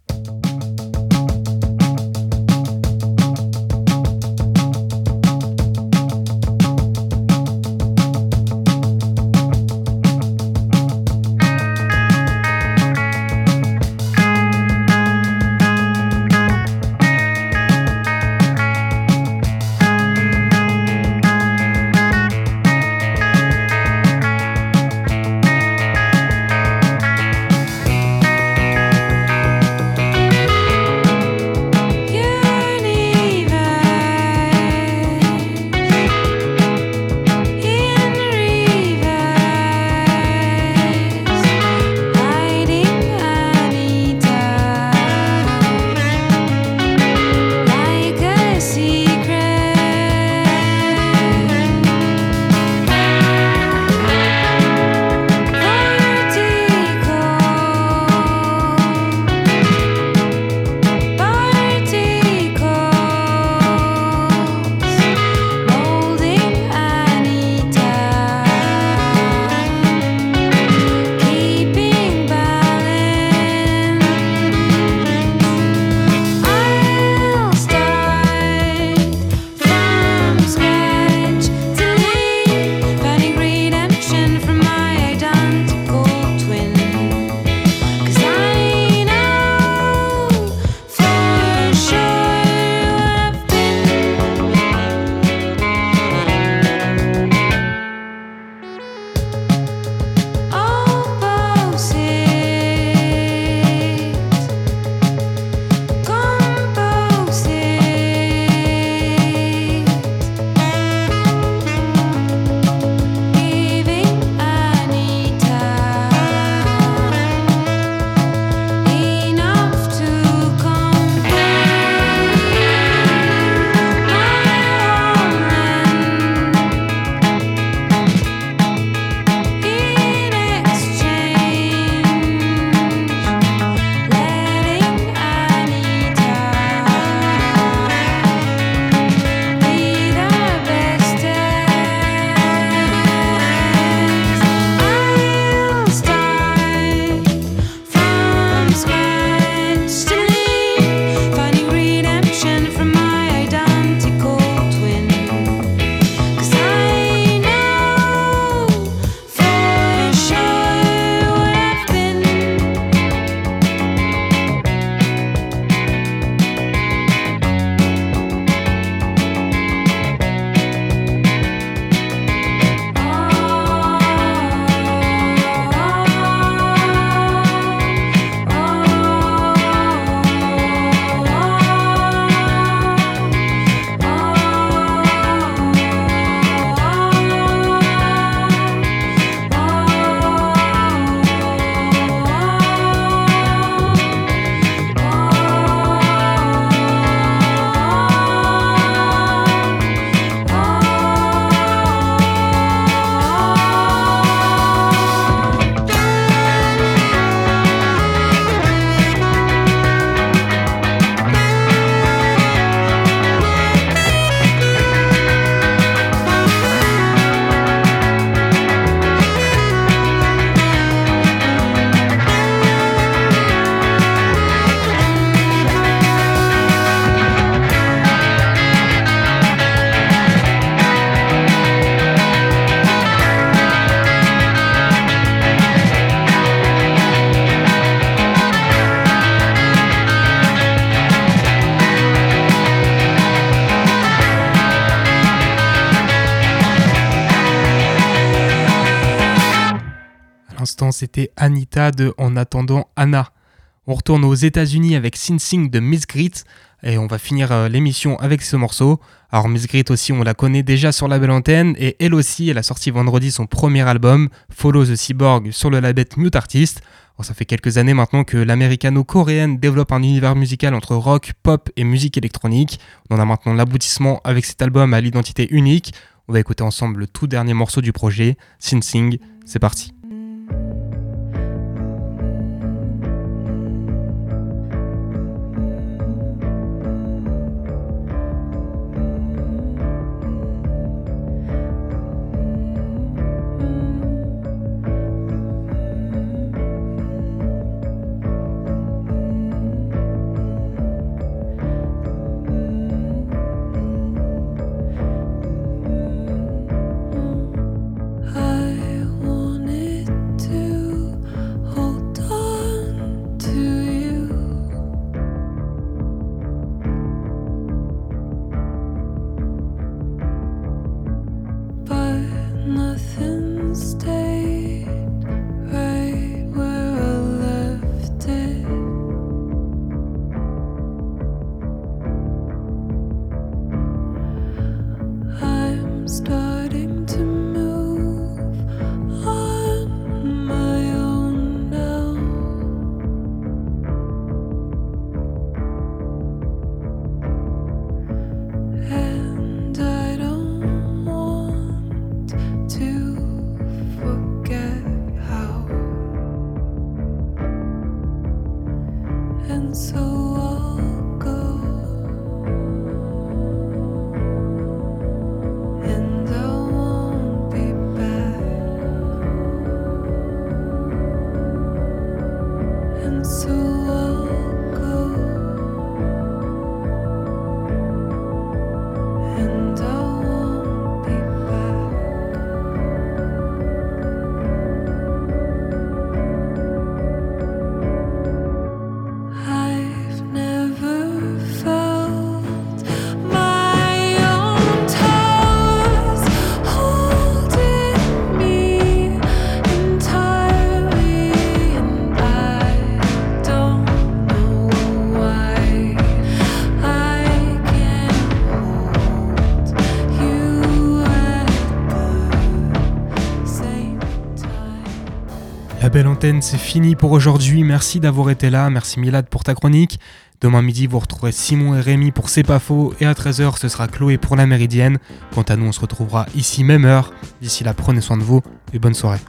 Anita de En attendant Anna. On retourne aux États-Unis avec Sin Sing de Miss Grit et on va finir euh, l'émission avec ce morceau. Alors Miss Grit aussi, on la connaît déjà sur la belle antenne et elle aussi, elle a sorti vendredi son premier album, Follow the Cyborg, sur le label Mute Artist. Alors, ça fait quelques années maintenant que l'américano-coréenne développe un univers musical entre rock, pop et musique électronique. On en a maintenant l'aboutissement avec cet album à l'identité unique. On va écouter ensemble le tout dernier morceau du projet, Sin Sing. C'est parti. Nothing C'est fini pour aujourd'hui. Merci d'avoir été là. Merci Milad pour ta chronique. Demain midi, vous retrouverez Simon et Rémi pour C'est pas faux. Et à 13h, ce sera Chloé pour la Méridienne. Quant à nous, on se retrouvera ici même heure. D'ici là, prenez soin de vous et bonne soirée.